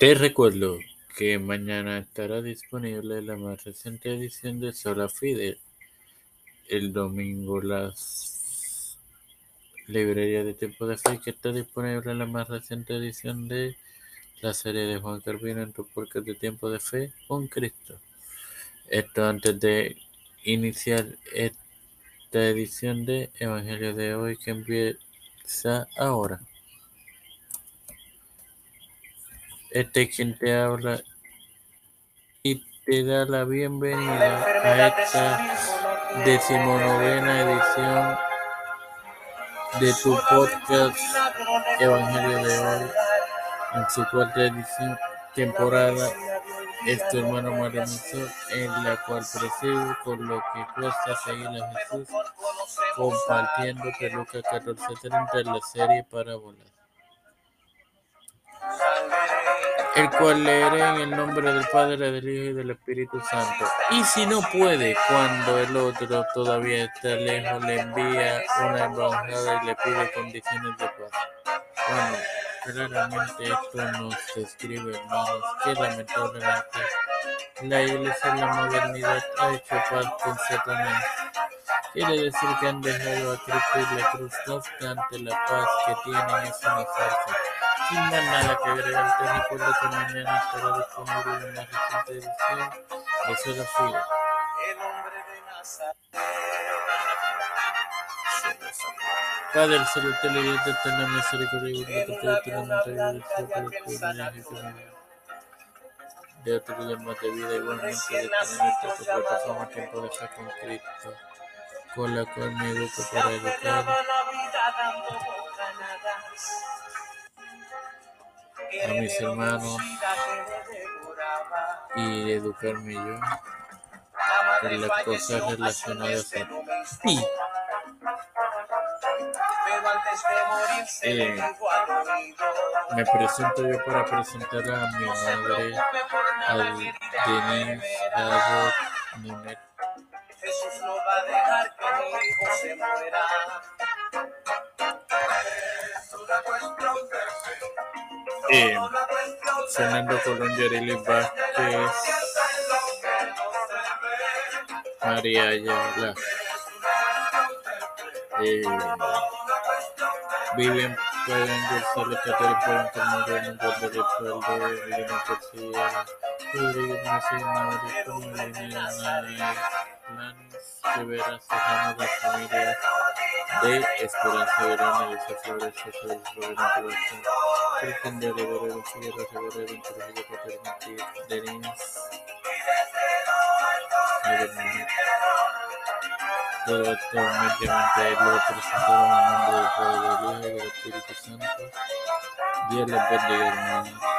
Te recuerdo que mañana estará disponible la más reciente edición de Sola Fide. El domingo las librerías de Tiempo de Fe que está disponible la más reciente edición de la serie de Juan Carvino en tu podcast de Tiempo de Fe con Cristo. Esto antes de iniciar esta edición de Evangelio de hoy que empieza ahora. Este es quien te habla y te da la bienvenida a esta decimonovena edición de tu podcast Evangelio de hoy en su cuarta edición temporada. Es tu hermano Mario en la cual presido por lo que cuesta seguir a Jesús compartiéndote Lucas 14:30 en la serie Parábolas el cual leeré en el nombre del Padre, del Hijo y del Espíritu Santo. Y si no puede, cuando el otro todavía está lejos, le envía una embajada y le pide condiciones de paz. Bueno, claramente esto no se escribe, hermanos, que lamentablemente la iglesia en la modernidad ha hecho paz con Satanás. Quiere decir que han dejado a Cristo y la cruz, no obstante la paz que tienen es una farsa más nada que agregar, te recuerdo que mañana estará disponible en la reciente edición de Sola Fide. Padre y Dios de eterna misericordia y bondad, te pido eternamente agradecido por el privilegio que me de otro día más de vida, igualmente de tener esta plataforma Tiempo de Fe con Cristo, con la cual me educo para educar a mis hermanos y educarme yo en las cosas relacionadas a ti. Eh, me presento yo para presentar a mi madre, a Denise, a Ninet. Jesús no va a dejar que mi hijo se muera. eh, Fernando Colombia Areles Vázquez, María Ayala, eh, Vivian pueden González Catero, pueden tomar un gol de respaldo, Elena García, Rodrigo Messi, Mauricio Molina, Lance Rivera, Sejano, la familia. De Esperanza Verón, Elisa Flores, José Roberto Cristian de Rivera, Figueroa Rivera, Trujillo Paterno, esto humildemente lo en nombre del Padre, del Hijo y del Espíritu Santo. Dios les bendiga, hermanos.